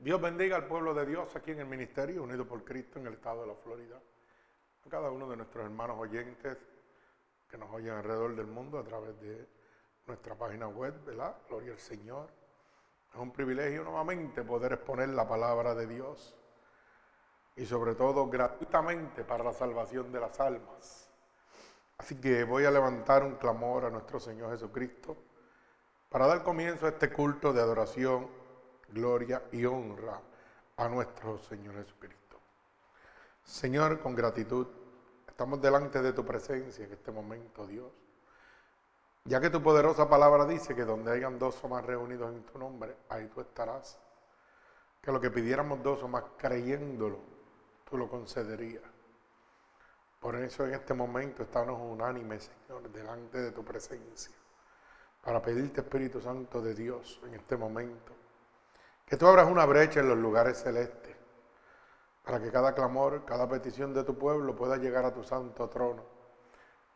Dios bendiga al pueblo de Dios aquí en el Ministerio Unido por Cristo en el estado de la Florida. A cada uno de nuestros hermanos oyentes que nos oyen alrededor del mundo a través de nuestra página web, ¿verdad? Gloria al Señor. Es un privilegio nuevamente poder exponer la palabra de Dios y sobre todo gratuitamente para la salvación de las almas. Así que voy a levantar un clamor a nuestro Señor Jesucristo para dar comienzo a este culto de adoración, gloria y honra a nuestro Señor Jesucristo. Señor, con gratitud, estamos delante de tu presencia en este momento, Dios. Ya que tu poderosa palabra dice que donde hayan dos o más reunidos en tu nombre, ahí tú estarás. Que lo que pidiéramos dos o más creyéndolo, tú lo concederías. Por eso en este momento estamos unánimes, Señor, delante de tu presencia, para pedirte, Espíritu Santo de Dios, en este momento, que tú abras una brecha en los lugares celestes, para que cada clamor, cada petición de tu pueblo pueda llegar a tu santo trono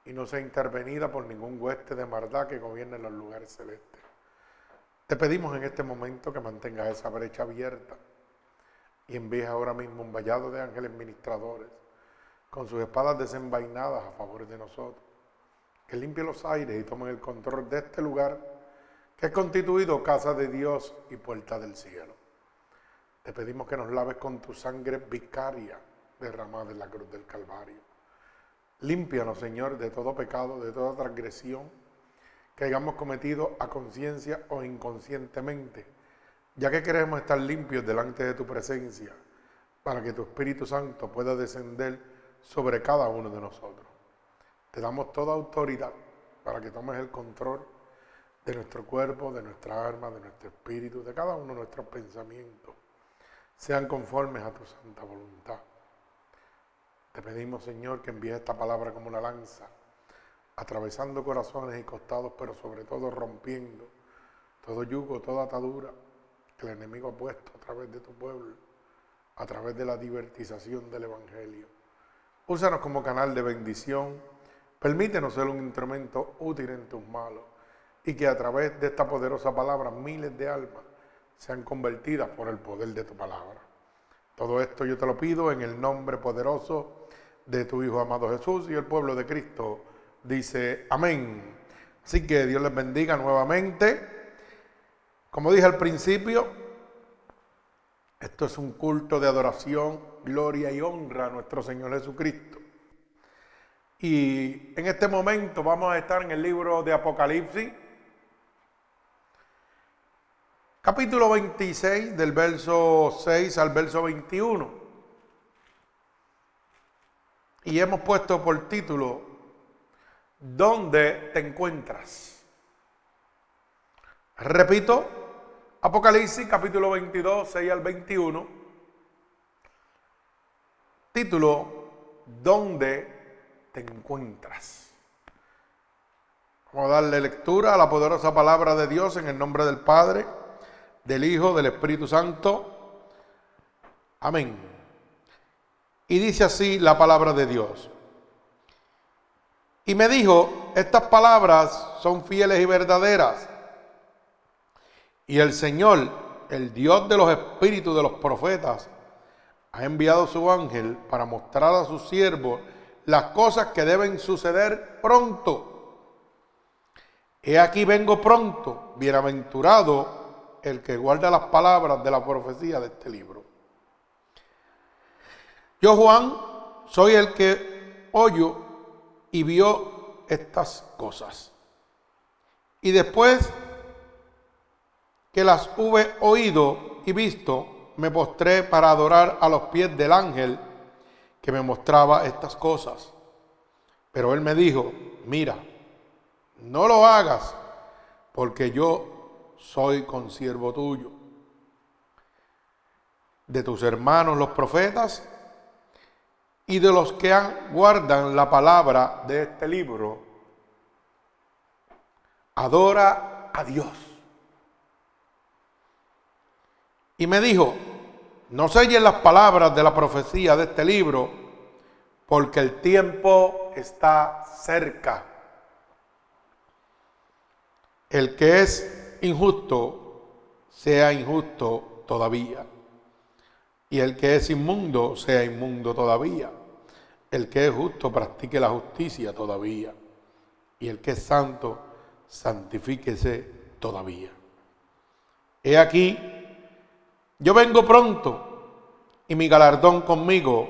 y no sea intervenida por ningún hueste de maldad que gobierne los lugares celestes. Te pedimos en este momento que mantengas esa brecha abierta y envíes ahora mismo un vallado de ángeles ministradores con sus espadas desenvainadas a favor de nosotros, que limpie los aires y tomen el control de este lugar que es constituido casa de Dios y puerta del cielo. Te pedimos que nos laves con tu sangre vicaria derramada en la cruz del Calvario Límpianos, Señor, de todo pecado, de toda transgresión que hayamos cometido a conciencia o inconscientemente, ya que queremos estar limpios delante de tu presencia, para que tu Espíritu Santo pueda descender sobre cada uno de nosotros. Te damos toda autoridad para que tomes el control de nuestro cuerpo, de nuestra alma, de nuestro espíritu, de cada uno de nuestros pensamientos, sean conformes a tu santa voluntad. Te pedimos, Señor, que envíes esta palabra como una lanza, atravesando corazones y costados, pero sobre todo rompiendo todo yugo, toda atadura que el enemigo ha puesto a través de tu pueblo, a través de la divertización del Evangelio. Úsanos como canal de bendición. Permítenos ser un instrumento útil en tus manos y que a través de esta poderosa palabra miles de almas sean convertidas por el poder de tu palabra. Todo esto yo te lo pido en el nombre poderoso de tu Hijo amado Jesús y el pueblo de Cristo dice amén. Así que Dios les bendiga nuevamente. Como dije al principio, esto es un culto de adoración, gloria y honra a nuestro Señor Jesucristo. Y en este momento vamos a estar en el libro de Apocalipsis, capítulo 26, del verso 6 al verso 21. Y hemos puesto por título, ¿dónde te encuentras? Repito, Apocalipsis capítulo 22, 6 al 21. Título, ¿dónde te encuentras? Vamos a darle lectura a la poderosa palabra de Dios en el nombre del Padre, del Hijo, del Espíritu Santo. Amén. Y dice así la palabra de Dios. Y me dijo, estas palabras son fieles y verdaderas. Y el Señor, el Dios de los espíritus de los profetas, ha enviado su ángel para mostrar a sus siervos las cosas que deben suceder pronto. He aquí vengo pronto, bienaventurado el que guarda las palabras de la profecía de este libro. Yo, Juan, soy el que oyó y vio estas cosas. Y después que las hube oído y visto, me postré para adorar a los pies del ángel que me mostraba estas cosas. Pero él me dijo, mira, no lo hagas, porque yo soy consiervo tuyo, de tus hermanos los profetas y de los que guardan la palabra de este libro, adora a Dios. Y me dijo, no sellen las palabras de la profecía de este libro, porque el tiempo está cerca. El que es injusto, sea injusto todavía. y el que es inmundo sea inmundo todavía. El que es justo practique la justicia todavía. Y el que es santo santifíquese todavía. He aquí, yo vengo pronto y mi galardón conmigo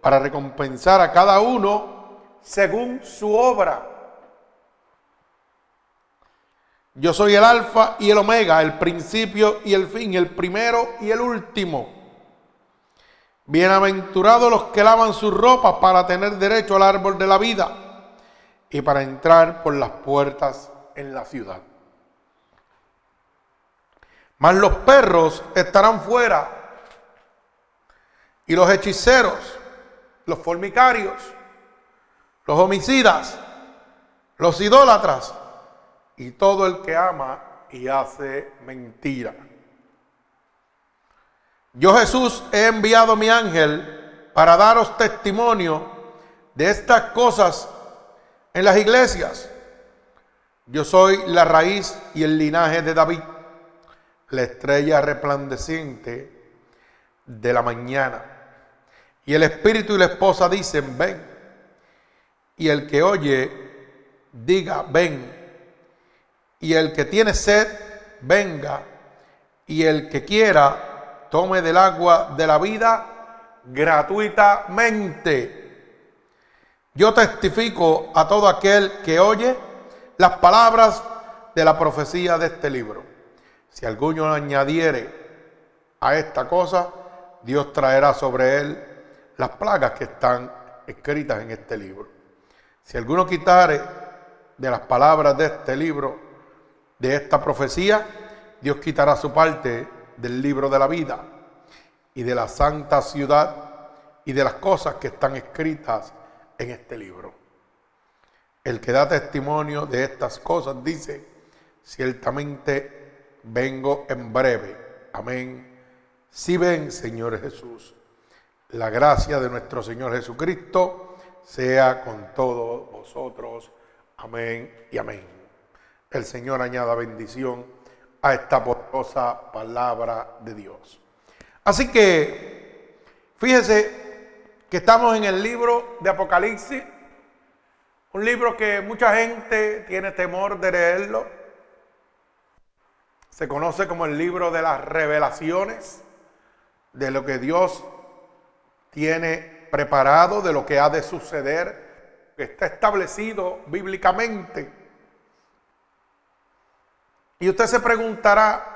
para recompensar a cada uno según su obra. Yo soy el alfa y el omega, el principio y el fin, el primero y el último. Bienaventurados los que lavan sus ropas para tener derecho al árbol de la vida y para entrar por las puertas en la ciudad. Mas los perros estarán fuera y los hechiceros, los formicarios, los homicidas, los idólatras y todo el que ama y hace mentira. Yo Jesús he enviado mi ángel para daros testimonio de estas cosas en las iglesias. Yo soy la raíz y el linaje de David, la estrella resplandeciente de la mañana. Y el espíritu y la esposa dicen, ven. Y el que oye, diga, ven. Y el que tiene sed, venga. Y el que quiera, tome del agua de la vida gratuitamente. Yo testifico a todo aquel que oye las palabras de la profecía de este libro. Si alguno añadiere a esta cosa, Dios traerá sobre él las plagas que están escritas en este libro. Si alguno quitare de las palabras de este libro, de esta profecía, Dios quitará su parte del libro de la vida y de la santa ciudad y de las cosas que están escritas en este libro. El que da testimonio de estas cosas dice, ciertamente vengo en breve. Amén. Si ven, Señor Jesús, la gracia de nuestro Señor Jesucristo sea con todos vosotros. Amén y amén. El Señor añada bendición a esta poderosa palabra de Dios. Así que, fíjese que estamos en el libro de Apocalipsis, un libro que mucha gente tiene temor de leerlo. Se conoce como el libro de las revelaciones, de lo que Dios tiene preparado, de lo que ha de suceder, que está establecido bíblicamente. Y usted se preguntará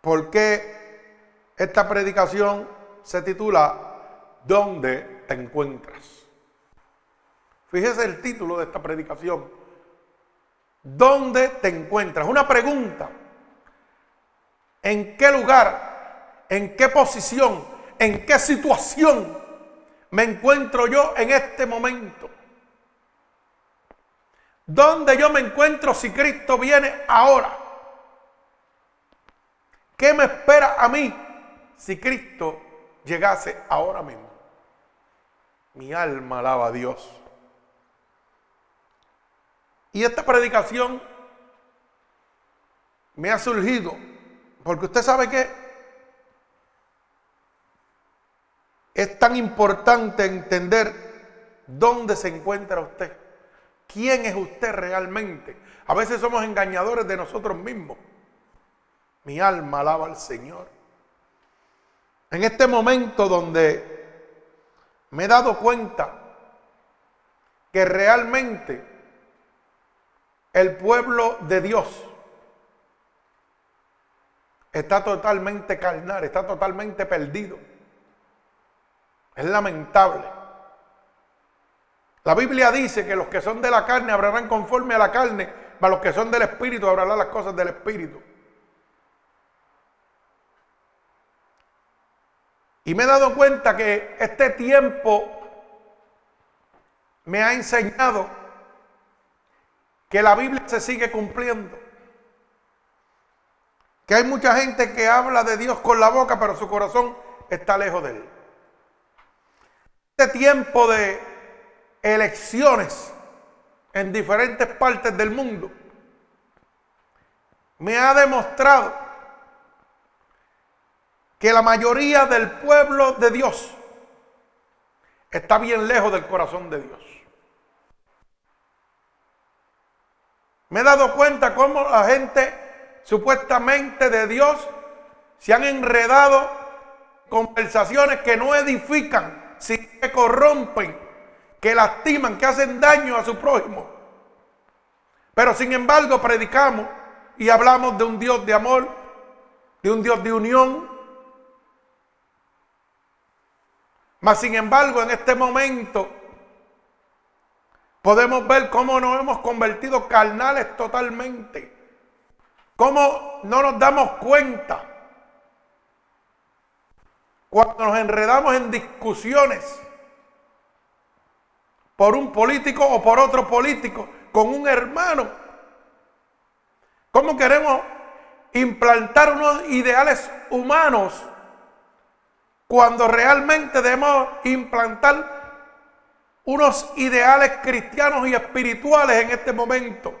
por qué esta predicación se titula ¿Dónde te encuentras? Fíjese el título de esta predicación. ¿Dónde te encuentras? Una pregunta. ¿En qué lugar? ¿En qué posición? ¿En qué situación me encuentro yo en este momento? ¿Dónde yo me encuentro si Cristo viene ahora? ¿Qué me espera a mí si Cristo llegase ahora mismo? Mi alma alaba a Dios. Y esta predicación me ha surgido porque usted sabe que es tan importante entender dónde se encuentra usted. ¿Quién es usted realmente? A veces somos engañadores de nosotros mismos. Mi alma alaba al Señor. En este momento donde me he dado cuenta que realmente el pueblo de Dios está totalmente carnal, está totalmente perdido. Es lamentable. La Biblia dice que los que son de la carne hablarán conforme a la carne, mas los que son del Espíritu hablarán las cosas del Espíritu. Y me he dado cuenta que este tiempo me ha enseñado que la Biblia se sigue cumpliendo. Que hay mucha gente que habla de Dios con la boca, pero su corazón está lejos de él. Este tiempo de elecciones en diferentes partes del mundo, me ha demostrado que la mayoría del pueblo de Dios está bien lejos del corazón de Dios. Me he dado cuenta cómo la gente supuestamente de Dios se han enredado conversaciones que no edifican, sino que corrompen, que lastiman, que hacen daño a su prójimo. Pero sin embargo predicamos y hablamos de un Dios de amor, de un Dios de unión. Mas sin embargo en este momento podemos ver cómo nos hemos convertido carnales totalmente. Cómo no nos damos cuenta cuando nos enredamos en discusiones por un político o por otro político, con un hermano. ¿Cómo queremos implantar unos ideales humanos cuando realmente debemos implantar unos ideales cristianos y espirituales en este momento?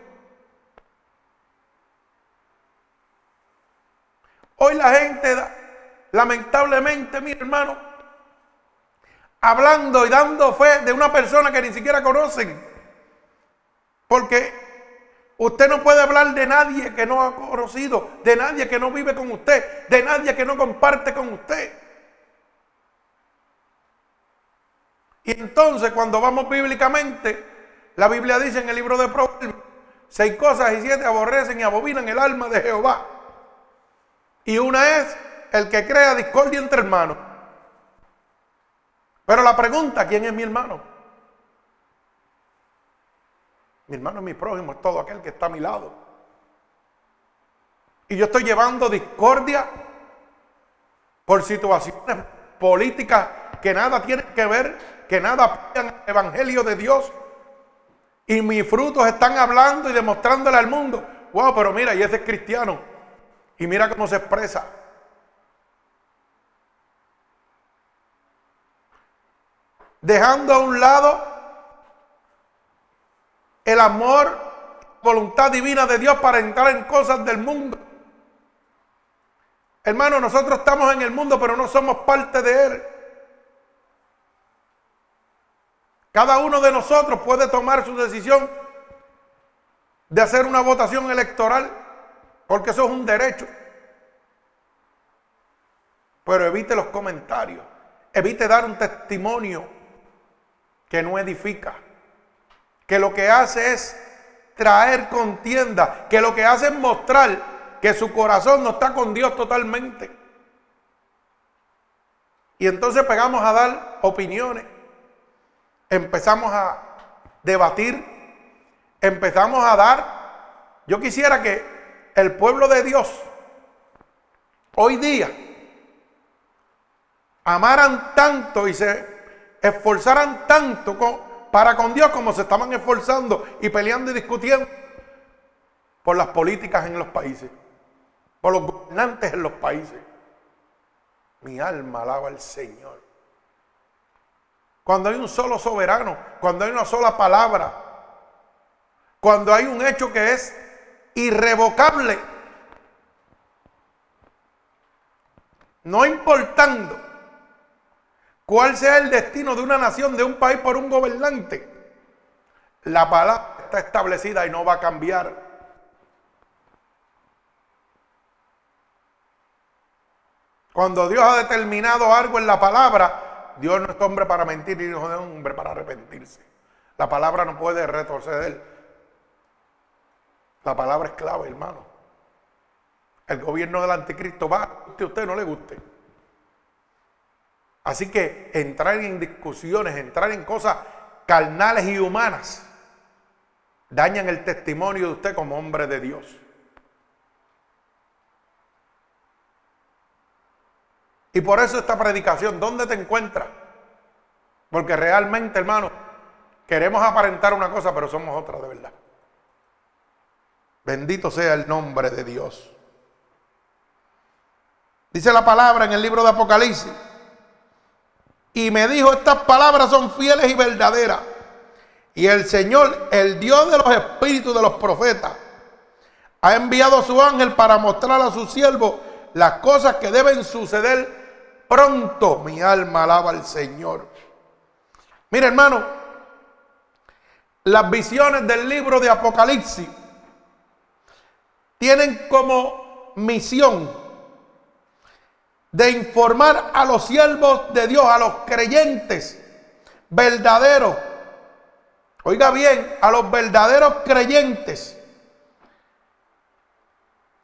Hoy la gente, lamentablemente, mi hermano, hablando y dando fe de una persona que ni siquiera conocen. Porque usted no puede hablar de nadie que no ha conocido, de nadie que no vive con usted, de nadie que no comparte con usted. Y entonces cuando vamos bíblicamente, la Biblia dice en el libro de Proverbios, seis cosas y siete aborrecen y abominan el alma de Jehová. Y una es el que crea discordia entre hermanos. Pero la pregunta, ¿quién es mi hermano? Mi hermano es mi prójimo, es todo aquel que está a mi lado. Y yo estoy llevando discordia por situaciones políticas que nada tienen que ver, que nada apoyan el Evangelio de Dios. Y mis frutos están hablando y demostrándole al mundo. Wow, pero mira, y ese es cristiano. Y mira cómo se expresa. Dejando a un lado el amor, voluntad divina de Dios para entrar en cosas del mundo. Hermano, nosotros estamos en el mundo, pero no somos parte de él. Cada uno de nosotros puede tomar su decisión de hacer una votación electoral, porque eso es un derecho. Pero evite los comentarios, evite dar un testimonio que no edifica, que lo que hace es traer contienda, que lo que hace es mostrar que su corazón no está con Dios totalmente. Y entonces pegamos a dar opiniones, empezamos a debatir, empezamos a dar. Yo quisiera que el pueblo de Dios hoy día amaran tanto y se esforzaran tanto para con Dios como se estaban esforzando y peleando y discutiendo por las políticas en los países, por los gobernantes en los países. Mi alma alaba al Señor. Cuando hay un solo soberano, cuando hay una sola palabra, cuando hay un hecho que es irrevocable, no importando cuál sea el destino de una nación, de un país por un gobernante, la palabra está establecida y no va a cambiar. Cuando Dios ha determinado algo en la palabra, Dios no es hombre para mentir ni hijo de hombre para arrepentirse. La palabra no puede retroceder. La palabra es clave, hermano. El gobierno del anticristo va, a usted no le guste. Así que entrar en discusiones, entrar en cosas carnales y humanas, dañan el testimonio de usted como hombre de Dios. Y por eso esta predicación, ¿dónde te encuentras? Porque realmente, hermano, queremos aparentar una cosa, pero somos otra de verdad. Bendito sea el nombre de Dios. Dice la palabra en el libro de Apocalipsis y me dijo, estas palabras son fieles y verdaderas. Y el Señor, el Dios de los espíritus de los profetas, ha enviado a su ángel para mostrar a su siervo las cosas que deben suceder pronto. Mi alma alaba al Señor. Mire hermano, las visiones del libro de Apocalipsis tienen como misión de informar a los siervos de Dios, a los creyentes verdaderos. Oiga bien, a los verdaderos creyentes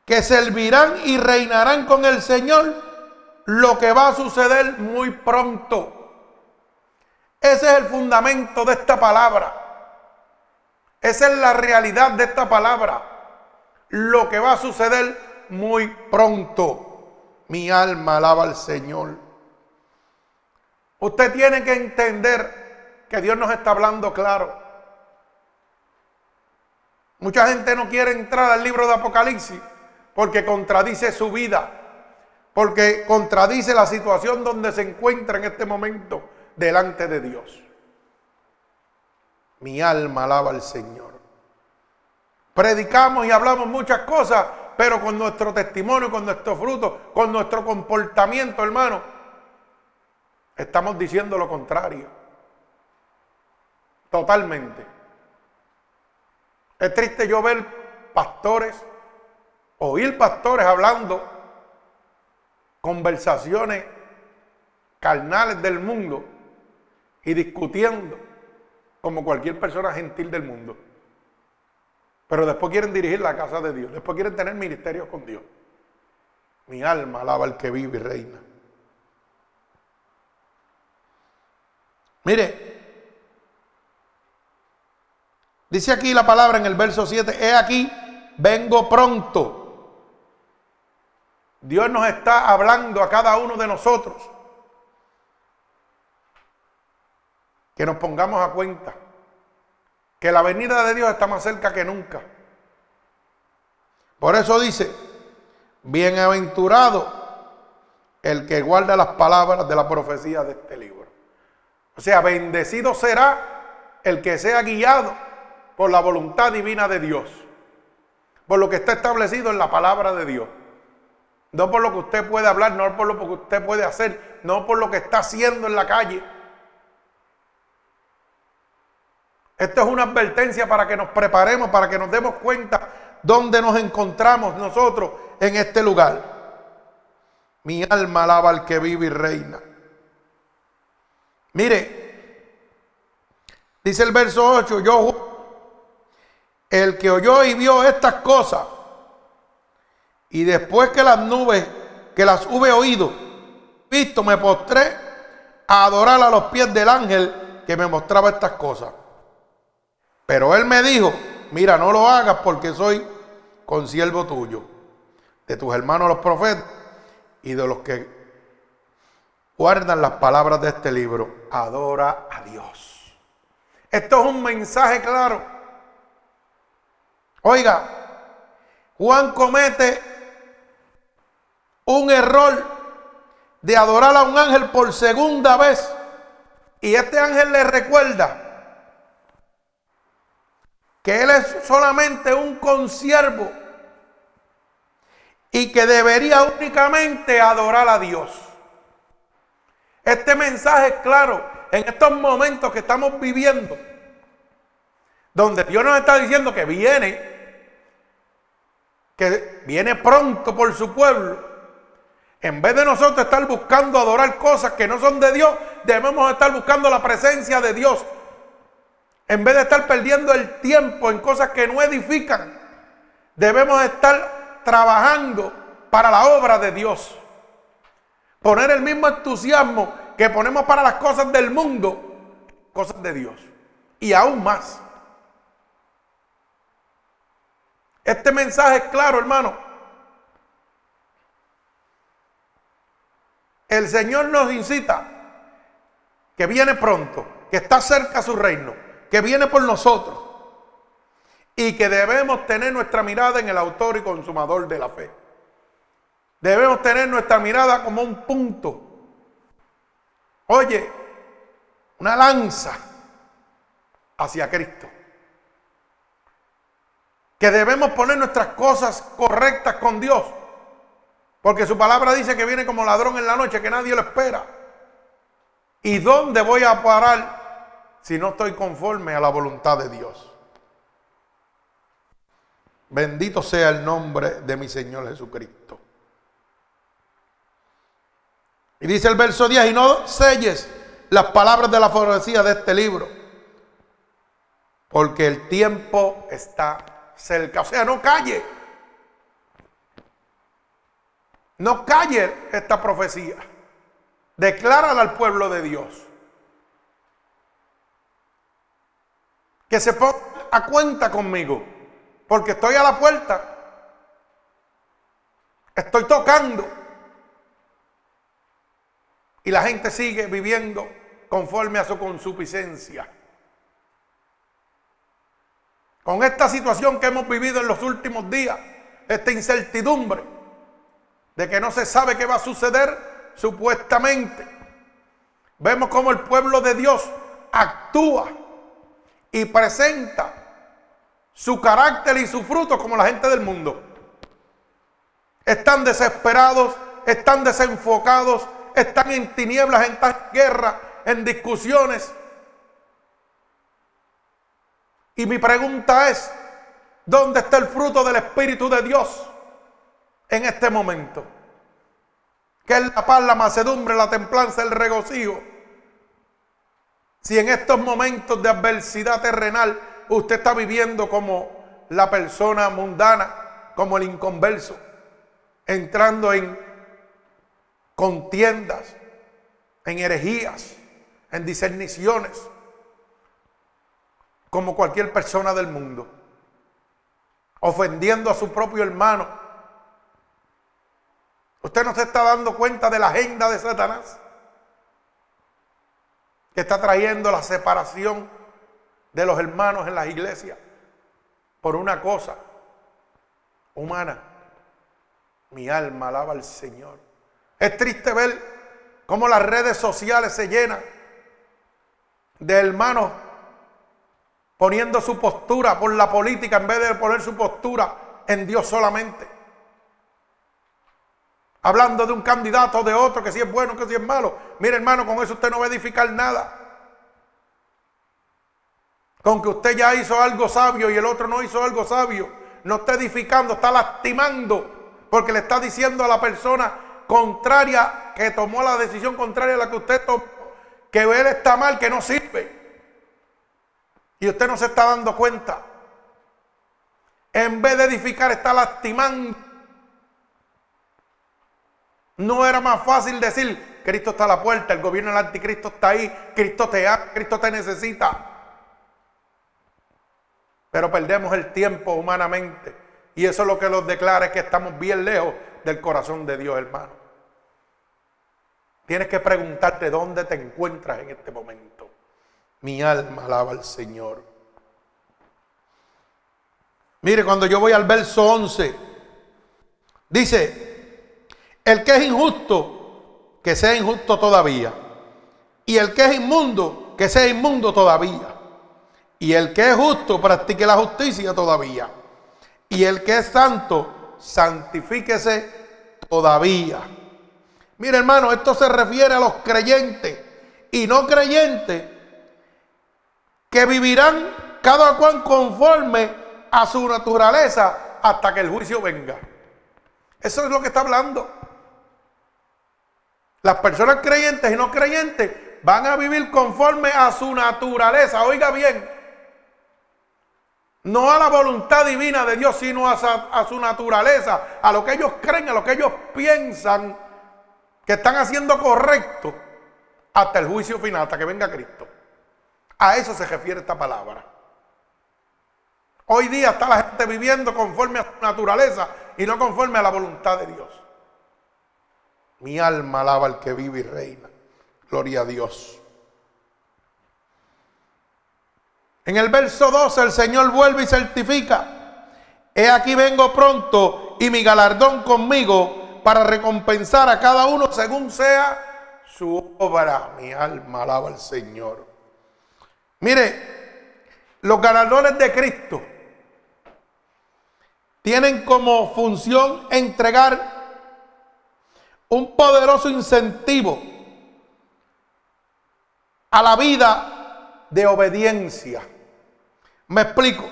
que servirán y reinarán con el Señor, lo que va a suceder muy pronto. Ese es el fundamento de esta palabra. Esa es la realidad de esta palabra. Lo que va a suceder muy pronto. Mi alma alaba al Señor. Usted tiene que entender que Dios nos está hablando claro. Mucha gente no quiere entrar al libro de Apocalipsis porque contradice su vida, porque contradice la situación donde se encuentra en este momento delante de Dios. Mi alma alaba al Señor. Predicamos y hablamos muchas cosas, pero con nuestro testimonio, con nuestro fruto, con nuestro comportamiento, hermano, estamos diciendo lo contrario. Totalmente. Es triste yo ver pastores, oír pastores hablando conversaciones carnales del mundo y discutiendo como cualquier persona gentil del mundo. Pero después quieren dirigir la casa de Dios. Después quieren tener ministerios con Dios. Mi alma alaba al que vive y reina. Mire, dice aquí la palabra en el verso 7, he aquí, vengo pronto. Dios nos está hablando a cada uno de nosotros. Que nos pongamos a cuenta que la venida de Dios está más cerca que nunca. Por eso dice, bienaventurado el que guarda las palabras de la profecía de este libro. O sea, bendecido será el que sea guiado por la voluntad divina de Dios, por lo que está establecido en la palabra de Dios. No por lo que usted puede hablar, no por lo que usted puede hacer, no por lo que está haciendo en la calle, Esto es una advertencia para que nos preparemos, para que nos demos cuenta dónde nos encontramos nosotros en este lugar. Mi alma alaba al que vive y reina. Mire, dice el verso 8, yo, el que oyó y vio estas cosas, y después que las nubes, que las hube oído, visto, me postré a adorar a los pies del ángel que me mostraba estas cosas. Pero él me dijo, mira, no lo hagas porque soy consiervo tuyo, de tus hermanos los profetas y de los que guardan las palabras de este libro. Adora a Dios. Esto es un mensaje claro. Oiga, Juan comete un error de adorar a un ángel por segunda vez. Y este ángel le recuerda que Él es solamente un consiervo y que debería únicamente adorar a Dios. Este mensaje es claro en estos momentos que estamos viviendo, donde Dios nos está diciendo que viene, que viene pronto por su pueblo. En vez de nosotros estar buscando adorar cosas que no son de Dios, debemos estar buscando la presencia de Dios en vez de estar perdiendo el tiempo en cosas que no edifican, debemos estar trabajando para la obra de Dios. Poner el mismo entusiasmo que ponemos para las cosas del mundo, cosas de Dios. Y aún más. Este mensaje es claro, hermano. El Señor nos incita que viene pronto, que está cerca su reino que viene por nosotros y que debemos tener nuestra mirada en el autor y consumador de la fe. Debemos tener nuestra mirada como un punto. Oye, una lanza hacia Cristo. Que debemos poner nuestras cosas correctas con Dios. Porque su palabra dice que viene como ladrón en la noche, que nadie lo espera. ¿Y dónde voy a parar si no estoy conforme a la voluntad de Dios? Bendito sea el nombre de mi Señor Jesucristo. Y dice el verso 10, y no selles las palabras de la profecía de este libro, porque el tiempo está cerca. O sea, no calle. No calle esta profecía. Declárala al pueblo de Dios. Que se ponga a cuenta conmigo. Porque estoy a la puerta. Estoy tocando. Y la gente sigue viviendo conforme a su consuficiencia. Con esta situación que hemos vivido en los últimos días, esta incertidumbre de que no se sabe qué va a suceder supuestamente, vemos como el pueblo de Dios actúa y presenta su carácter y su fruto como la gente del mundo. Están desesperados, están desenfocados, están en tinieblas, en guerra, en discusiones. Y mi pregunta es, ¿dónde está el fruto del Espíritu de Dios en este momento? Que es la paz, la macedumbre, la templanza, el regocijo. Si en estos momentos de adversidad terrenal usted está viviendo como la persona mundana, como el inconverso, entrando en contiendas, en herejías, en discerniciones, como cualquier persona del mundo, ofendiendo a su propio hermano. Usted no se está dando cuenta de la agenda de Satanás, que está trayendo la separación de los hermanos en las iglesias por una cosa humana. Mi alma alaba al Señor. Es triste ver cómo las redes sociales se llenan de hermanos poniendo su postura por la política en vez de poner su postura en Dios solamente. Hablando de un candidato, de otro, que si es bueno, que si es malo. Mire hermano, con eso usted no va a edificar nada. Con que usted ya hizo algo sabio y el otro no hizo algo sabio, no está edificando, está lastimando, porque le está diciendo a la persona contraria que tomó la decisión contraria a la que usted tomó, que él está mal, que no sirve. Y usted no se está dando cuenta. En vez de edificar, está lastimando. No era más fácil decir, Cristo está a la puerta, el gobierno del anticristo está ahí, Cristo te ama, Cristo te necesita. Pero perdemos el tiempo humanamente. Y eso es lo que nos declara es que estamos bien lejos del corazón de Dios, hermano. Tienes que preguntarte dónde te encuentras en este momento. Mi alma alaba al Señor. Mire, cuando yo voy al verso 11, dice, el que es injusto, que sea injusto todavía. Y el que es inmundo, que sea inmundo todavía. Y el que es justo, practique la justicia todavía. Y el que es santo, santifíquese todavía. Mire hermano, esto se refiere a los creyentes y no creyentes que vivirán cada cual conforme a su naturaleza hasta que el juicio venga. Eso es lo que está hablando. Las personas creyentes y no creyentes van a vivir conforme a su naturaleza. Oiga bien, no a la voluntad divina de Dios, sino a, su naturaleza, a lo que ellos creen, a lo que ellos piensan que están haciendo correcto hasta el juicio final, hasta que venga Cristo. A eso se refiere esta palabra. Hoy día está la gente viviendo conforme a su naturaleza y no conforme a la voluntad de Dios. Mi alma alaba al que vive y reina. Gloria a Dios. En el verso 12 el Señor vuelve y certifica, he aquí vengo pronto y mi galardón conmigo para recompensar a cada uno según sea su obra. Mi alma alaba al Señor. Mire, los galardones de Cristo tienen como función entregar un poderoso incentivo a la vida de obediencia. Me explico.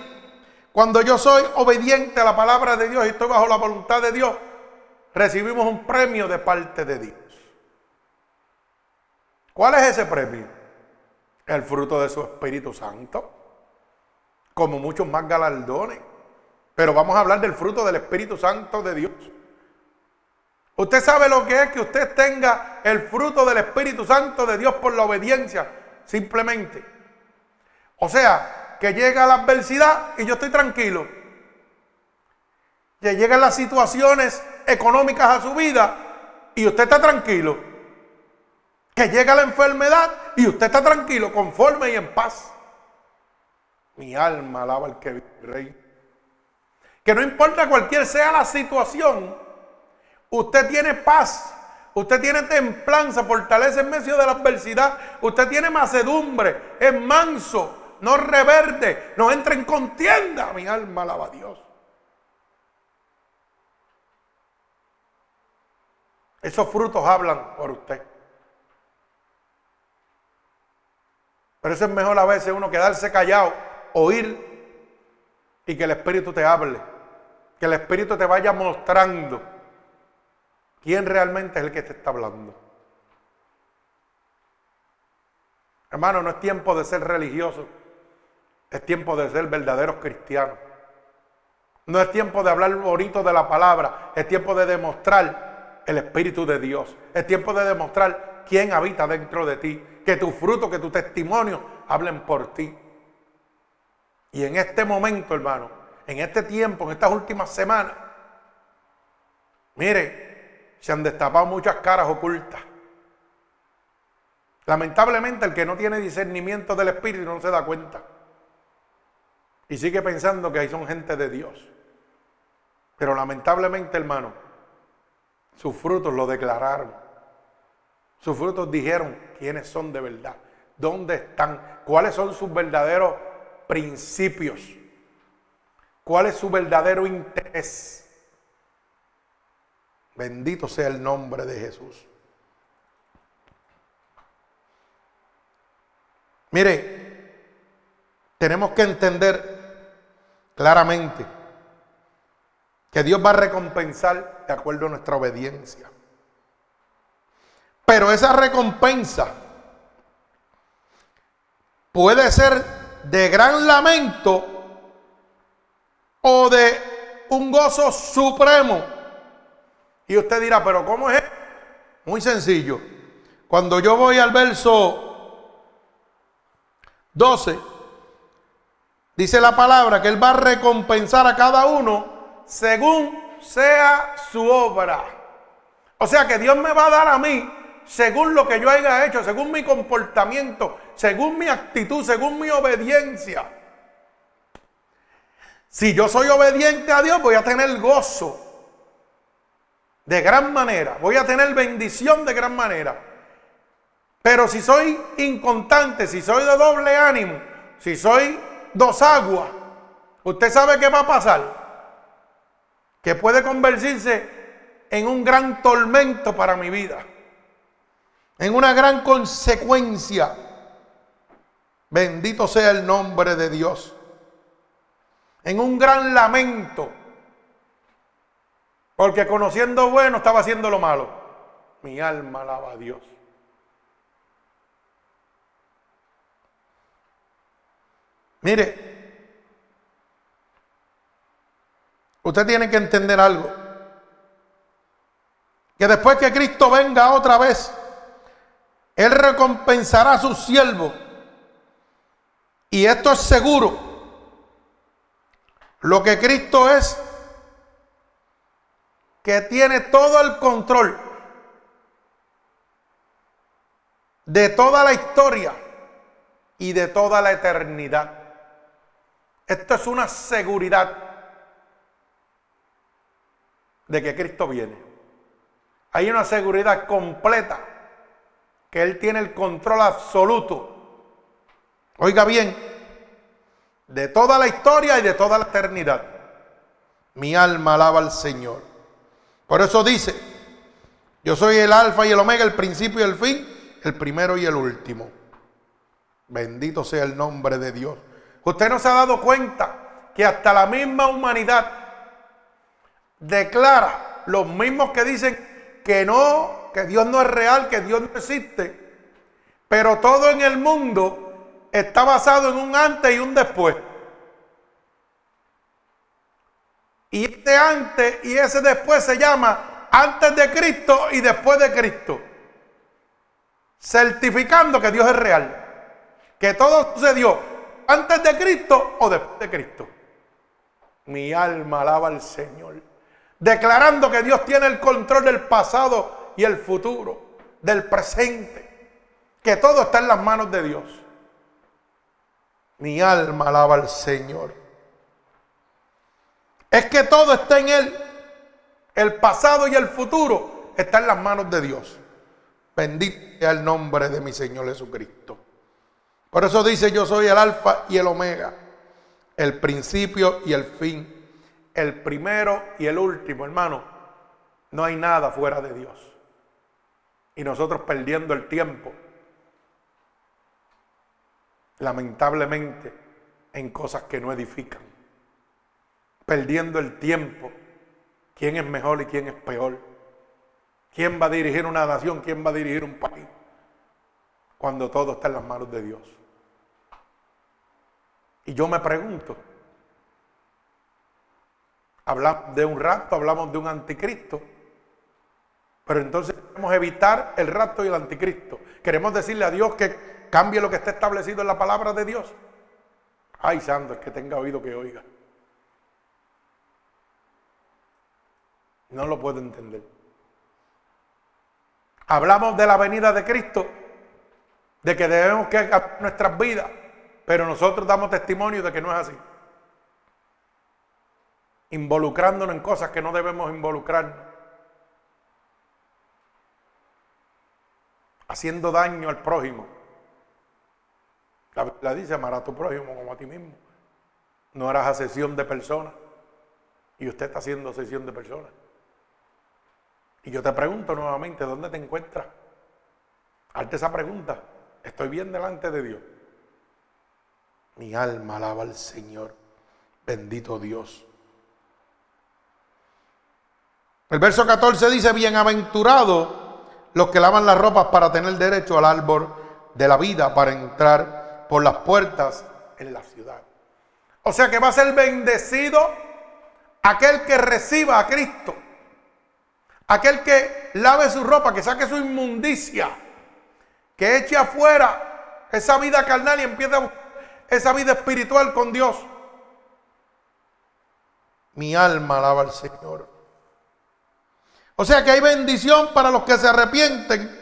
Cuando yo soy obediente a la palabra de Dios y estoy bajo la voluntad de Dios, recibimos un premio de parte de Dios. ¿Cuál es ese premio? El fruto de su Espíritu Santo, como muchos más galardones. Pero vamos a hablar del fruto del Espíritu Santo de Dios. Usted sabe lo que es que usted tenga el fruto del Espíritu Santo de Dios por la obediencia, simplemente. O sea, que llega la adversidad y yo estoy tranquilo. Que llegan las situaciones económicas a su vida y usted está tranquilo. Que llega la enfermedad y usted está tranquilo, conforme y en paz. Mi alma alaba al que vive rey. Que no importa cualquier sea la situación, usted tiene paz, usted tiene templanza, fortaleza en medio de la adversidad, usted tiene macedumbre, es manso, no reverde, no entra en contienda. Mi alma alaba a Dios. Esos frutos hablan por usted. Pero eso es mejor a veces uno quedarse callado, oír y que el Espíritu te hable. Que el Espíritu te vaya mostrando quién realmente es el que te está hablando. Hermano, no es tiempo de ser religioso, es tiempo de ser verdaderos cristianos. No es tiempo de hablar bonito de la palabra, es tiempo de demostrar el Espíritu de Dios. Es tiempo de demostrar quién habita dentro de ti, que tu fruto, que tu testimonio hablen por ti. Y en este momento, hermano, en este tiempo, en estas últimas semanas, mire, se han destapado muchas caras ocultas. Lamentablemente el que no tiene discernimiento del Espíritu no se da cuenta. Y sigue pensando que ahí son gente de Dios. Pero lamentablemente, hermano, sus frutos lo declararon. Sus frutos dijeron quiénes son de verdad, dónde están, cuáles son sus verdaderos principios, cuál es su verdadero interés. Bendito sea el nombre de Jesús. Mire, tenemos que entender claramente que Dios va a recompensar de acuerdo a nuestra obediencia. Pero esa recompensa puede ser de gran lamento o de un gozo supremo. Y usted dirá, pero ¿cómo es? Muy sencillo. Cuando yo voy al verso 12, dice la palabra que Él va a recompensar a cada uno según sea su obra. O sea que Dios me va a dar a mí según lo que yo haya hecho, según mi comportamiento, según mi actitud, según mi obediencia. Si yo soy obediente a Dios, voy a tener gozo de gran manera, voy a tener bendición de gran manera. Pero si soy inconstante, si soy de doble ánimo, si soy dos aguas, usted sabe qué va a pasar. Que puede convertirse en un gran tormento para mi vida en una gran consecuencia. Bendito sea el nombre de Dios. En un gran lamento. Porque conociendo bueno estaba haciendo lo malo. Mi alma alaba a Dios. Mire, usted tiene que entender algo. Que después que Cristo venga otra vez, él recompensará a sus siervos. Y esto es seguro. Lo que Cristo es, que tiene todo el control de toda la historia y de toda la eternidad. Esto es una seguridad de que Cristo viene. Hay una seguridad completa que Él tiene el control absoluto. Oiga bien, de toda la historia y de toda la eternidad. Mi alma alaba al Señor. Por eso dice, Yo soy el alfa y el omega, el principio y el fin, el primero y el último. Bendito sea el nombre de Dios. Usted no se ha dado cuenta que hasta la misma humanidad declara, los mismos que dicen que no, que Dios no es real, que Dios no existe, pero todo en el mundo está basado en un antes y un después. Y este antes y ese después se llama antes de Cristo y después de Cristo. Certificando que Dios es real. Que todo sucedió antes de Cristo o después de Cristo. Mi alma alaba al Señor. Declarando que Dios tiene el control del pasado y el futuro, del presente. Que todo está en las manos de Dios. Mi alma alaba al Señor. Es que todo está en Él. El pasado y el futuro está en las manos de Dios. Bendito sea el nombre de mi Señor Jesucristo. Por eso dice yo soy el alfa y el omega, el principio y el fin, el primero y el último, hermano. No hay nada fuera de Dios. Y nosotros perdiendo el tiempo, lamentablemente, en cosas que no edifican perdiendo el tiempo. ¿Quién es mejor y quién es peor? ¿Quién va a dirigir una nación? ¿Quién va a dirigir un país? Cuando todo está en las manos de Dios. Y yo me pregunto, hablamos de un rapto, hablamos de un anticristo, pero entonces queremos evitar el rapto y el anticristo. Queremos decirle a Dios que cambie lo que está establecido en la palabra de Dios. Ay, es que tenga oído que oiga. No lo puedo entender. Hablamos de la venida de Cristo, de que debemos que nuestras vidas, pero nosotros damos testimonio de que no es así. Involucrándonos en cosas que no debemos involucrarnos. Haciendo daño al prójimo. La Biblia dice, amar a tu prójimo como a ti mismo. No harás asesión de personas. Y usted está haciendo asesión de personas. Y yo te pregunto nuevamente, ¿dónde te encuentras? Hazte esa pregunta. Estoy bien delante de Dios. Mi alma alaba al Señor. Bendito Dios. El verso 14 dice, bienaventurados los que lavan las ropas para tener derecho al árbol de la vida, para entrar por las puertas en la ciudad. O sea que va a ser bendecido aquel que reciba a Cristo. Aquel que lave su ropa, que saque su inmundicia, que eche afuera esa vida carnal y empiece esa vida espiritual con Dios. Mi alma alaba al Señor. O sea que hay bendición para los que se arrepienten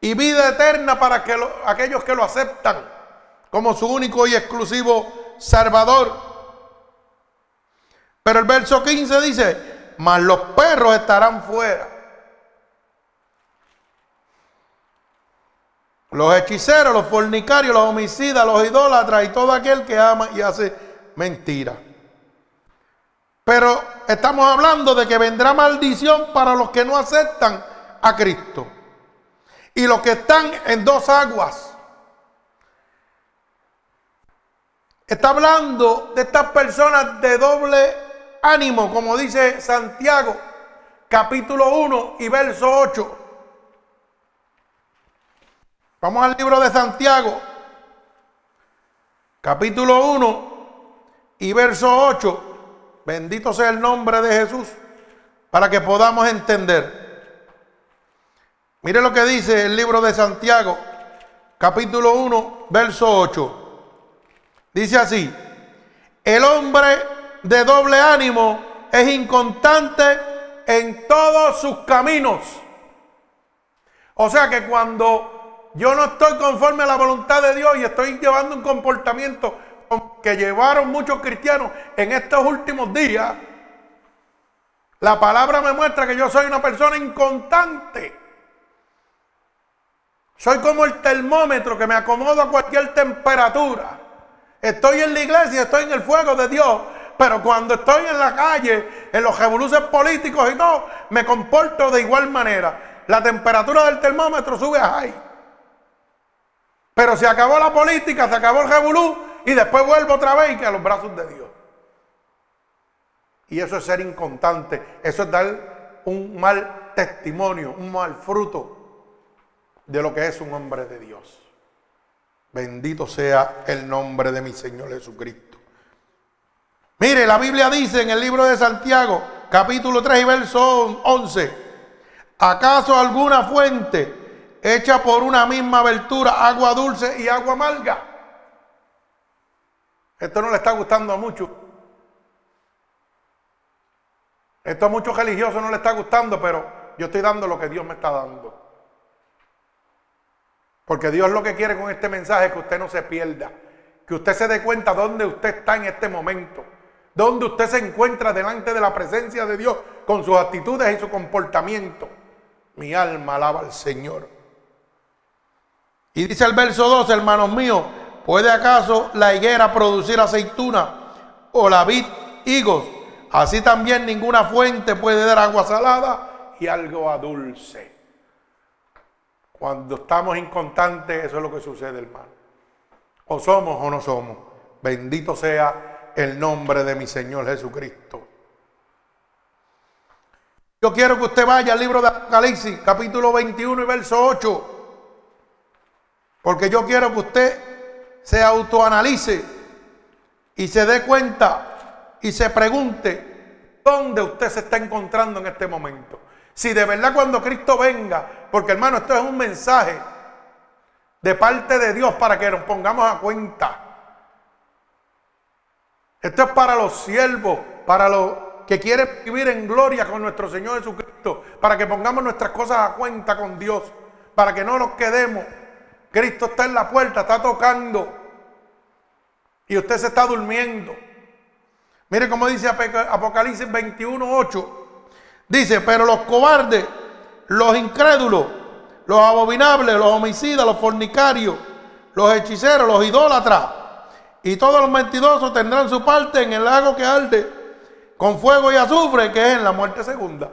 y vida eterna para que aquellos que lo aceptan como su único y exclusivo Salvador. Pero el verso 15 dice, mas los perros estarán fuera. Los hechiceros, los fornicarios, los homicidas, los idólatras y todo aquel que ama y hace mentira. Pero estamos hablando de que vendrá maldición para los que no aceptan a Cristo. Y los que están en dos aguas. Está hablando de estas personas de doble ánimo, como dice Santiago, capítulo 1 y verso 8. Vamos al libro de Santiago, capítulo 1 y verso 8. Bendito sea el nombre de Jesús, para que podamos entender. Mire lo que dice el libro de Santiago, capítulo 1, verso 8. Dice así, el hombre de doble ánimo es inconstante en todos sus caminos. O sea que cuando yo no estoy conforme a la voluntad de Dios y estoy llevando un comportamiento que llevaron muchos cristianos en estos últimos días, la palabra me muestra que yo soy una persona inconstante. Soy como el termómetro que me acomodo a cualquier temperatura. Estoy en la iglesia, estoy en el fuego de Dios, pero cuando estoy en la calle, en los revoluciones políticos y todo, me comporto de igual manera. la temperatura del termómetro sube a high. Pero se acabó la política, se acabó el revolú y después vuelvo otra vez a los brazos de Dios. Y eso es ser inconstante, eso es dar un mal testimonio, un mal fruto de lo que es un hombre de Dios. Bendito sea el nombre de mi Señor Jesucristo. Mire, la Biblia dice en el libro de Santiago, capítulo 3 y verso 11, ¿acaso alguna fuente hecha por una misma abertura, agua dulce y agua amarga? Esto no le está gustando a muchos. Esto a muchos religiosos no le está gustando, pero yo estoy dando lo que Dios me está dando. Porque Dios lo que quiere con este mensaje es que usted no se pierda, que usted se dé cuenta dónde usted está en este momento, dónde usted se encuentra delante de la presencia de Dios con sus actitudes y su comportamiento. Mi alma alaba al Señor. Y dice el verso 2, hermanos míos, ¿puede acaso la higuera producir aceituna o la vid higos? Así también ninguna fuente puede dar agua salada y algo a dulce. Cuando estamos inconstantes, eso es lo que sucede, hermano. O somos o no somos. Bendito sea el nombre de mi Señor Jesucristo. Yo quiero que usted vaya al libro de Apocalipsis, capítulo 21 y verso 8. Porque yo quiero que usted se autoanalice y se dé cuenta y se pregunte dónde usted se está encontrando en este momento. Si de verdad cuando Cristo venga, porque hermano, esto es un mensaje de parte de Dios para que nos pongamos a cuenta. Esto es para los siervos, para los que quieren vivir en gloria con nuestro Señor Jesucristo, para que pongamos nuestras cosas a cuenta con Dios, para que no nos quedemos. Cristo está en la puerta, está tocando y usted se está durmiendo. Mire cómo dice Apocalipsis 21, 8. Dice, pero los cobardes, los incrédulos, los abominables, los homicidas, los fornicarios, los hechiceros, los idólatras y todos los mentirosos tendrán su parte en el lago que arde con fuego y azufre, que es en la muerte segunda.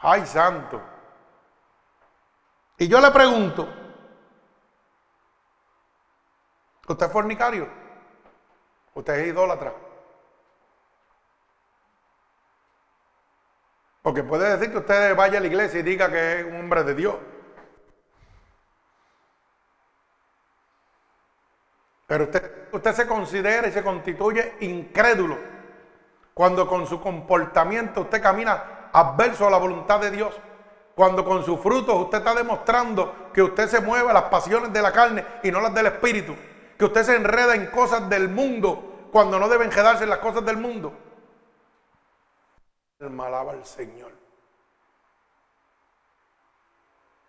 Ay, santo. Y yo le pregunto, ¿usted es fornicario? ¿Usted es idólatra? Porque puede decir que usted vaya a la iglesia y diga que es un hombre de Dios. Pero usted, usted se considera y se constituye incrédulo cuando con su comportamiento usted camina adverso a la voluntad de Dios. Cuando con sus frutos usted está demostrando que usted se mueve las pasiones de la carne y no las del espíritu. Que usted se enreda en cosas del mundo cuando no debe enredarse en las cosas del mundo. Alaba al Señor.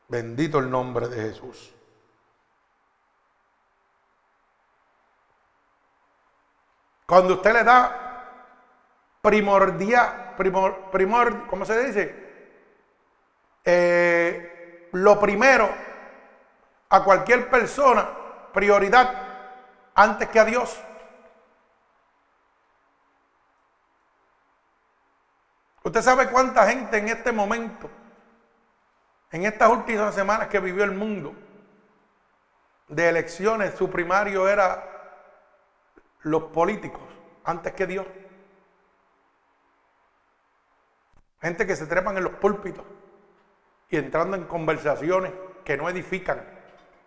Bendito el nombre de Jesús. Cuando usted le da primordial, primor, primor ¿cómo se dice? Eh, lo primero a cualquier persona, prioridad antes que a Dios. Usted sabe cuánta gente en este momento, en estas últimas semanas que vivió el mundo de elecciones, su primario era los políticos antes que Dios. Gente que se trepan en los púlpitos y entrando en conversaciones que no edifican,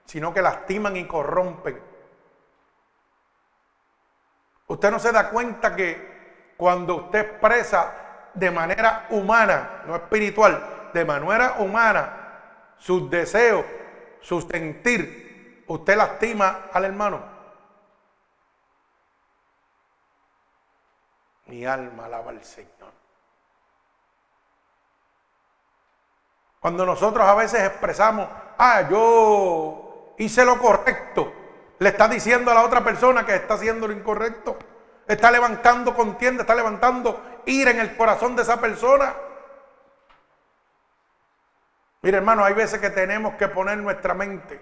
sino que lastiman y corrompen. Usted no se da cuenta que cuando usted expresa de manera humana, no espiritual, de manera humana, sus deseos, su sentir, usted lastima al hermano. Mi alma alaba al Señor. Cuando nosotros a veces expresamos, ah, yo hice lo correcto, le está diciendo a la otra persona que está haciendo lo incorrecto. Está levantando contienda, está levantando ira en el corazón de esa persona. Mire hermano, hay veces que tenemos que poner nuestra mente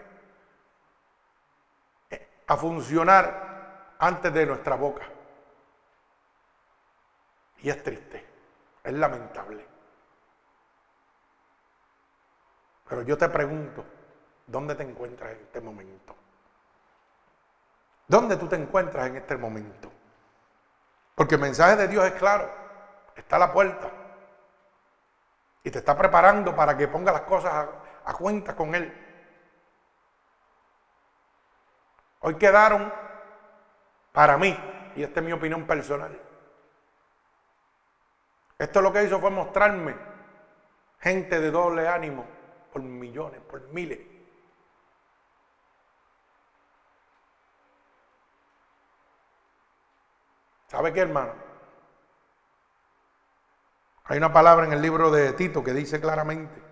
a funcionar antes de nuestra boca. Y es triste, es lamentable. Pero yo te pregunto, ¿dónde te encuentras en este momento? ¿Dónde tú te encuentras en este momento? Porque el mensaje de Dios es claro, está a la puerta y te está preparando para que ponga las cosas a, a cuenta con Él. Hoy quedaron para mí, y esta es mi opinión personal. Esto lo que hizo fue mostrarme gente de doble ánimo por millones, por miles. ¿Sabe qué, hermano? Hay una palabra en el libro de Tito que dice claramente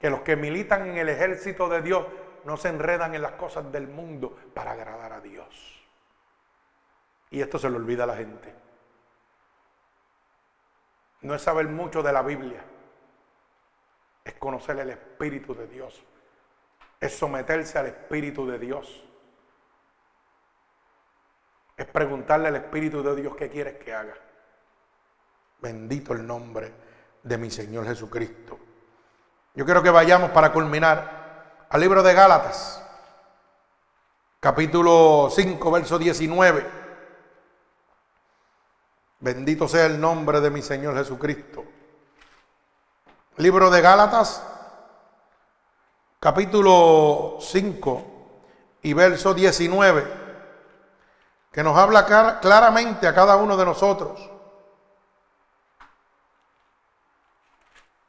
que los que militan en el ejército de Dios no se enredan en las cosas del mundo para agradar a Dios. Y esto se lo olvida a la gente. No es saber mucho de la Biblia, es conocer el Espíritu de Dios, es someterse al Espíritu de Dios, es preguntarle al Espíritu de Dios qué quieres que haga. Bendito el nombre de mi Señor Jesucristo. Yo quiero que vayamos para culminar al libro de Gálatas, capítulo 5, verso 19. Bendito sea el nombre de mi Señor Jesucristo. Libro de Gálatas, capítulo 5 y verso 19, que nos habla claramente a cada uno de nosotros.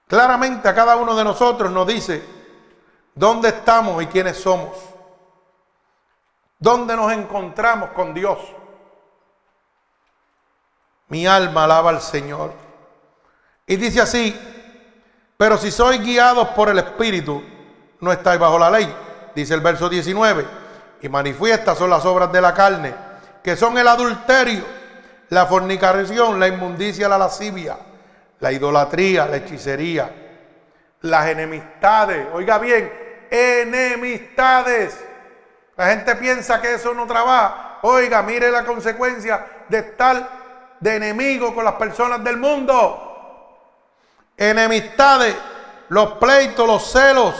Claramente a cada uno de nosotros nos dice dónde estamos y quiénes somos. Dónde nos encontramos con Dios. Mi alma alaba al Señor. Y dice así, pero si sois guiados por el Espíritu, no estáis bajo la ley. Dice el verso 19. Y manifiestas son las obras de la carne, que son el adulterio, la fornicación, la inmundicia, la lascivia, la idolatría, la hechicería, las enemistades. Oiga bien, enemistades. La gente piensa que eso no trabaja. Oiga, mire la consecuencia de estar de enemigos con las personas del mundo. Enemistades, los pleitos, los celos,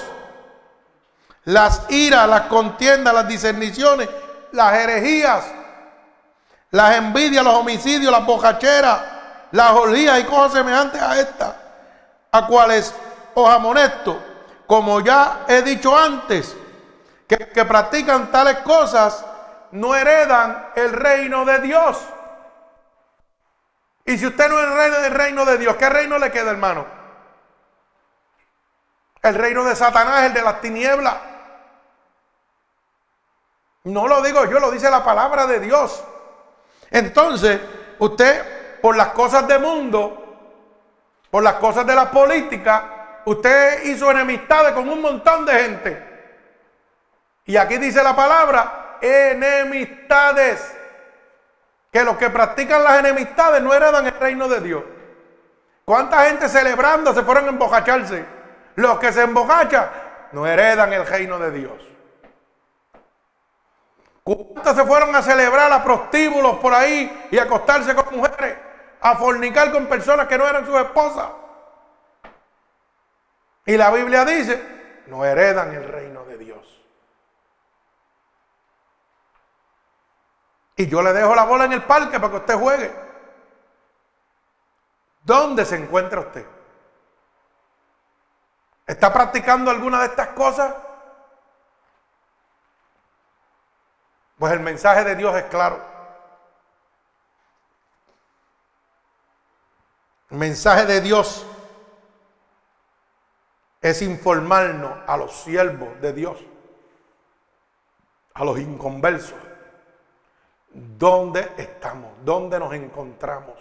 las iras, las contiendas, las discerniciones, las herejías, las envidias, los homicidios, las bocacheras, las olías y cosas semejantes a estas, a cuales os amonesto, como ya he dicho antes, que, que practican tales cosas no heredan el reino de Dios. Y si usted no es el reino de Dios, ¿qué reino le queda, hermano? El reino de Satanás, el de las tinieblas. No lo digo yo, lo dice la palabra de Dios. Entonces, usted, por las cosas del mundo, por las cosas de la política, usted hizo enemistades con un montón de gente. Y aquí dice la palabra, enemistades que los que practican las enemistades no heredan el reino de Dios. ¿Cuánta gente celebrando se fueron a embocacharse? Los que se embocachan no heredan el reino de Dios. ¿Cuántos se fueron a celebrar a prostíbulos por ahí y a acostarse con mujeres? A fornicar con personas que no eran sus esposas. Y la Biblia dice, no heredan el reino de Dios. Y yo le dejo la bola en el parque para que usted juegue. ¿Dónde se encuentra usted? ¿Está practicando alguna de estas cosas? Pues el mensaje de Dios es claro. El mensaje de Dios es informarnos a los siervos de Dios, a los inconversos, ¿Dónde estamos? ¿Dónde nos encontramos?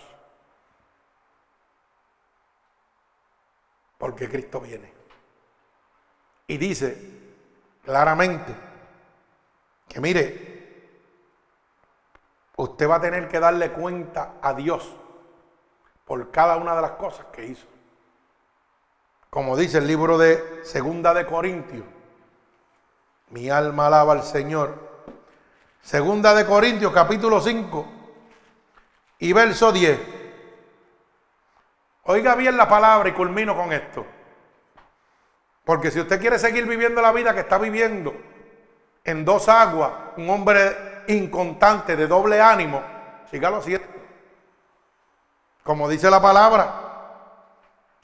Porque Cristo viene. Y dice claramente que mire, usted va a tener que darle cuenta a Dios por cada una de las cosas que hizo. Como dice el libro de Segunda de Corintios, mi alma alaba al Señor Segunda de Corintios capítulo 5 y verso 10. Oiga bien la palabra y culmino con esto. Porque si usted quiere seguir viviendo la vida que está viviendo en dos aguas, un hombre inconstante, de doble ánimo, sígalo haciendo. Como dice la palabra,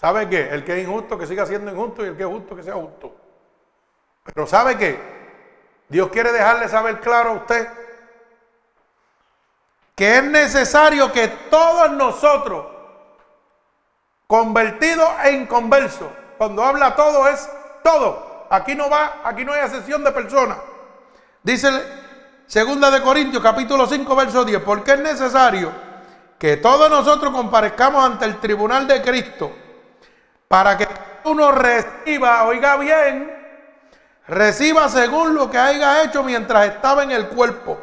¿sabe qué? El que es injusto que siga siendo injusto y el que es justo que sea justo. Pero ¿sabe qué? Dios quiere dejarle saber claro a usted que es necesario que todos nosotros, convertidos e inconversos, cuando habla todo es todo. Aquí no va, aquí no hay excepción de personas. Dice segunda de Corintios capítulo 5 verso 10, porque es necesario que todos nosotros comparezcamos ante el tribunal de Cristo para que uno reciba, oiga bien, reciba según lo que haya hecho mientras estaba en el cuerpo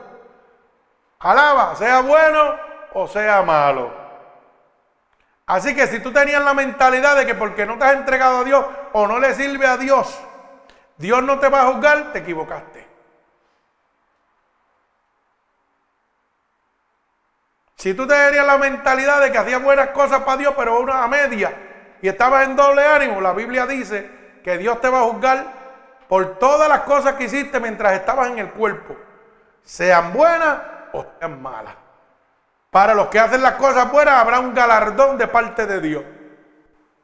Alaba, sea bueno o sea malo. Así que si tú tenías la mentalidad de que porque no te has entregado a Dios o no le sirve a Dios, Dios no te va a juzgar, te equivocaste. Si tú tenías la mentalidad de que hacías buenas cosas para Dios, pero una a media, y estabas en doble ánimo, la Biblia dice que Dios te va a juzgar por todas las cosas que hiciste mientras estabas en el cuerpo, sean buenas o sean malas. Para los que hacen las cosas buenas habrá un galardón de parte de Dios.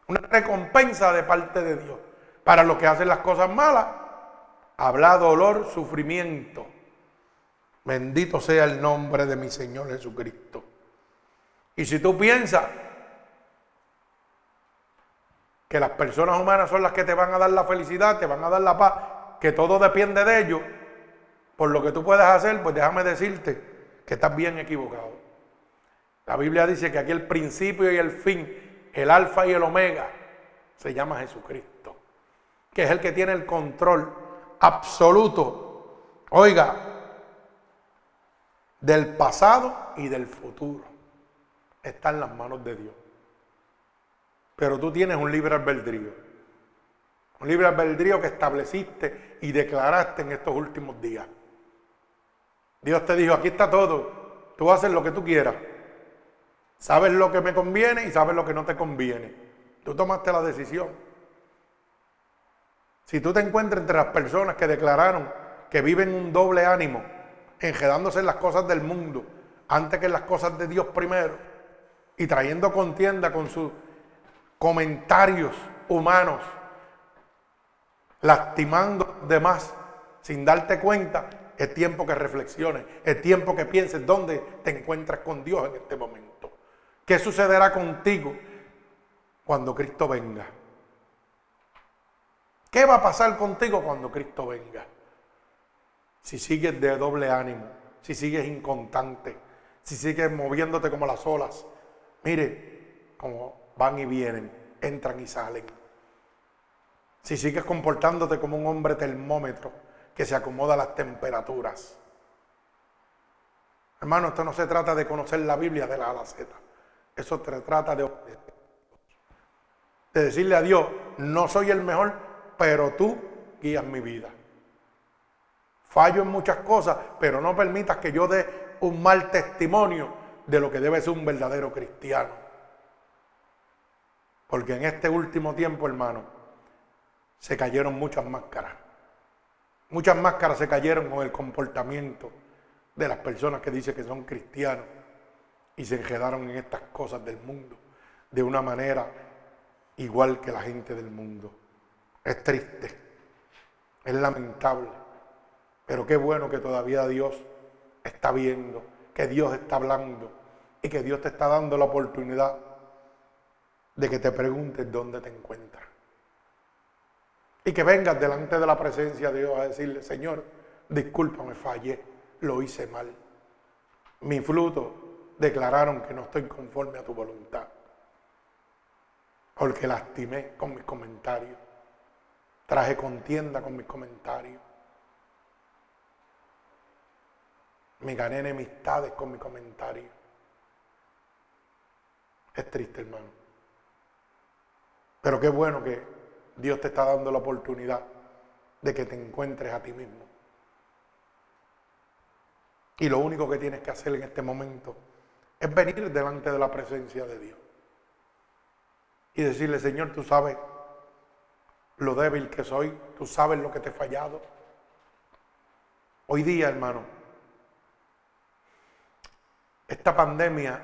Una recompensa de parte de Dios. Para los que hacen las cosas malas habrá dolor, sufrimiento. Bendito sea el nombre de mi Señor Jesucristo. Y si tú piensas que las personas humanas son las que te van a dar la felicidad, te van a dar la paz, que todo depende de ellos, por lo que tú puedes hacer, pues déjame decirte que estás bien equivocado. La Biblia dice que aquí el principio y el fin, el alfa y el omega, se llama Jesucristo, que es el que tiene el control absoluto, oiga, del pasado y del futuro. Está en las manos de Dios. Pero tú tienes un libre albedrío. Un libre albedrío que estableciste y declaraste en estos últimos días. Dios te dijo, aquí está todo, tú haces lo que tú quieras. Sabes lo que me conviene y sabes lo que no te conviene. Tú tomaste la decisión. Si tú te encuentras entre las personas que declararon que viven un doble ánimo, enredándose en las cosas del mundo antes que en las cosas de Dios primero, y trayendo contienda con sus comentarios humanos, lastimando demás sin darte cuenta, es tiempo que reflexiones, es tiempo que pienses dónde te encuentras con Dios en este momento. ¿Qué sucederá contigo cuando Cristo venga? ¿Qué va a pasar contigo cuando Cristo venga? Si sigues de doble ánimo, si sigues inconstante, si sigues moviéndote como las olas. Mire cómo van y vienen, entran y salen. Si sigues comportándote como un hombre termómetro, que se acomoda a las temperaturas. Hermano, esto no se trata de conocer la Biblia de la A. Eso se trata de, de decirle a Dios, no soy el mejor, pero tú guías mi vida. Fallo en muchas cosas, pero no permitas que yo dé un mal testimonio de lo que debe ser un verdadero cristiano. Porque en este último tiempo, hermano, se cayeron muchas máscaras. Muchas máscaras se cayeron con el comportamiento de las personas que dicen que son cristianos y se enredaron en estas cosas del mundo de una manera igual que la gente del mundo. Es triste, es lamentable, pero qué bueno que todavía Dios está viendo, que Dios está hablando y que Dios te está dando la oportunidad de que te preguntes dónde te encuentras. Y que vengas delante de la presencia de Dios a decirle, Señor, discúlpame, fallé, lo hice mal. Mi fruto declararon que no estoy conforme a tu voluntad. Porque lastimé con mis comentarios. Traje contienda con mis comentarios. Me gané enemistades con mis comentarios. Es triste, hermano. Pero qué bueno que Dios te está dando la oportunidad de que te encuentres a ti mismo. Y lo único que tienes que hacer en este momento es venir delante de la presencia de Dios. Y decirle, Señor, tú sabes lo débil que soy, tú sabes lo que te he fallado. Hoy día, hermano, esta pandemia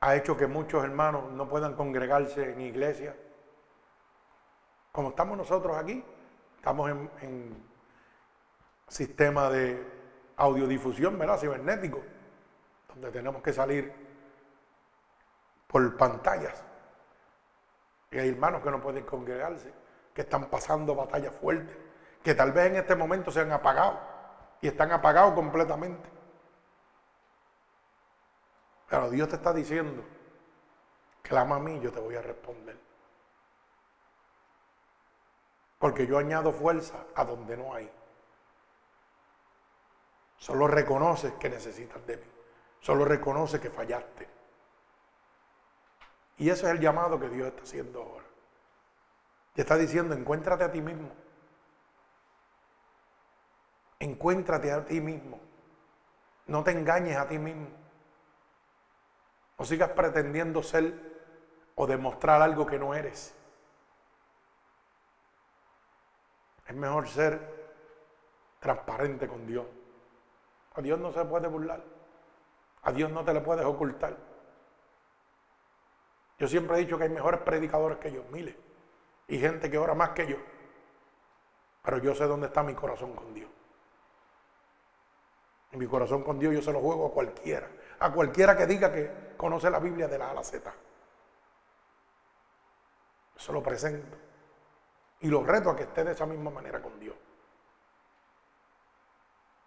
ha hecho que muchos hermanos no puedan congregarse en iglesia. Como estamos nosotros aquí, estamos en, sistema de audiodifusión, ¿verdad? Cibernético, donde tenemos que salir por pantallas. Y hay hermanos que no pueden congregarse, que están pasando batallas fuertes, que tal vez en este momento se han apagado y están apagados completamente. Pero Dios te está diciendo, clama a mí, yo te voy a responder. Porque yo añado fuerza a donde no hay. Solo reconoces que necesitas de mí. Solo reconoces que fallaste. Y ese es el llamado que Dios está haciendo ahora. Te está diciendo, encuéntrate a ti mismo. Encuéntrate a ti mismo. No te engañes a ti mismo. No sigas pretendiendo ser o demostrar algo que no eres. Es mejor ser transparente con Dios. A Dios no se puede burlar. A Dios no te le puedes ocultar. Yo siempre he dicho que hay mejores predicadores que yo, miles. Y gente que ora más que yo. Pero yo sé dónde está mi corazón con Dios. Y mi corazón con Dios yo se lo juego a cualquiera. A cualquiera que diga que conoce la Biblia de la A a la Z. Se lo presento. Y lo reto a que esté de esa misma manera con Dios.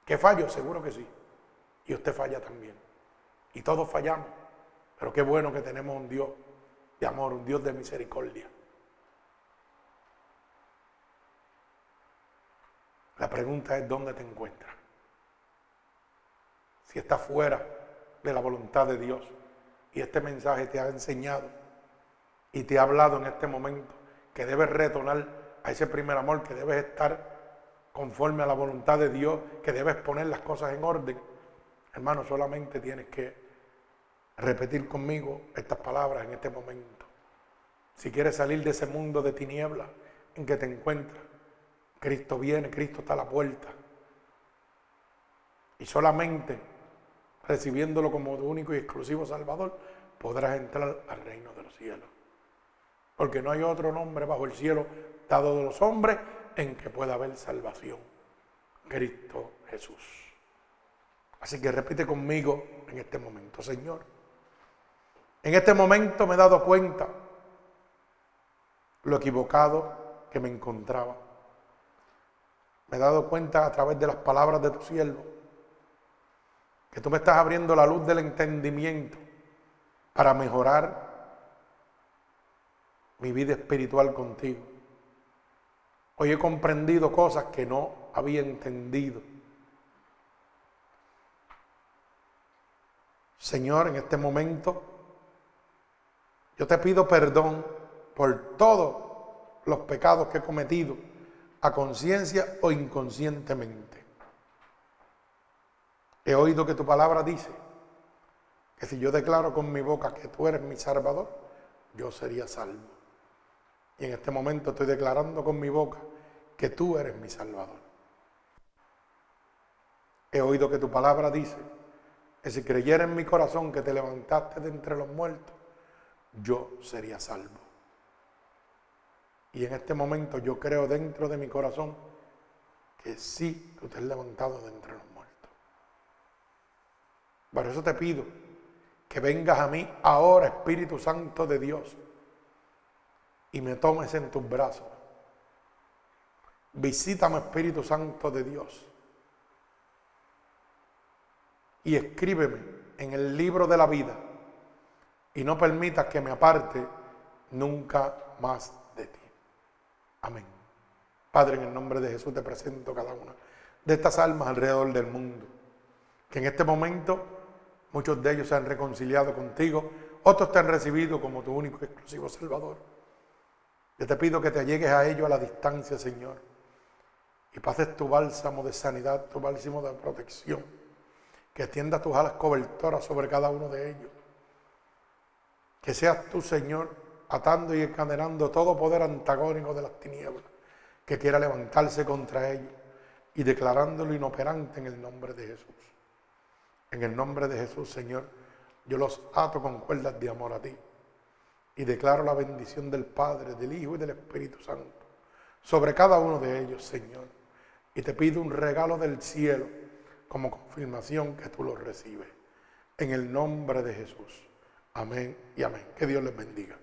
¿Que fallo? Seguro que sí. Y usted falla también. Y todos fallamos. Pero qué bueno que tenemos un Dios de amor, un Dios de misericordia. La pregunta es, ¿dónde te encuentras? Si estás fuera de la voluntad de Dios y este mensaje te ha enseñado y te ha hablado en este momento que debes retornar a ese primer amor, que debes estar conforme a la voluntad de Dios, que debes poner las cosas en orden, hermano, solamente tienes que repetir conmigo estas palabras en este momento. Si quieres salir de ese mundo de tinieblas en que te encuentras, Cristo viene, Cristo está a la puerta. Y solamente recibiéndolo como tu único y exclusivo Salvador, podrás entrar al reino de los cielos. Porque no hay otro nombre bajo el cielo dado de los hombres en que pueda haber salvación. Cristo Jesús. Así que repite conmigo en este momento, Señor. En este momento me he dado cuenta lo equivocado que me encontraba. Me he dado cuenta a través de las palabras de tu siervo que tú me estás abriendo la luz del entendimiento para mejorar mi vida espiritual contigo. Hoy he comprendido cosas que no había entendido. Señor, en este momento yo te pido perdón por todos los pecados que he cometido a conciencia o inconscientemente. He oído que tu palabra dice que si yo declaro con mi boca que tú eres mi salvador, yo sería salvo. Y en este momento estoy declarando con mi boca que tú eres mi salvador. He oído que tu palabra dice que si creyera en mi corazón que te levantaste de entre los muertos, yo sería salvo. Y en este momento yo creo dentro de mi corazón que sí, tú te has levantado de entre los por eso te pido que vengas a mí ahora, Espíritu Santo de Dios, y me tomes en tus brazos. Visítame, Espíritu Santo de Dios, y escríbeme en el libro de la vida, y no permitas que me aparte nunca más de ti. Amén. Padre, en el nombre de Jesús te presento cada una de estas almas alrededor del mundo, que en este momento Muchos de ellos se han reconciliado contigo, otros te han recibido como tu único y exclusivo Salvador. Yo te pido que te llegues a ellos a la distancia, Señor, y pases tu bálsamo de sanidad, tu bálsamo de protección, que extienda tus alas cobertoras sobre cada uno de ellos. Que seas tú, Señor, atando y encadenando todo poder antagónico de las tinieblas que quiera levantarse contra ellos y declarándolo inoperante en el nombre de Jesús. En el nombre de Jesús, Señor, yo los ato con cuerdas de amor a ti y declaro la bendición del Padre, del Hijo y del Espíritu Santo sobre cada uno de ellos, Señor. Y te pido un regalo del cielo como confirmación que tú lo recibes. En el nombre de Jesús. Amén y amén. Que Dios les bendiga.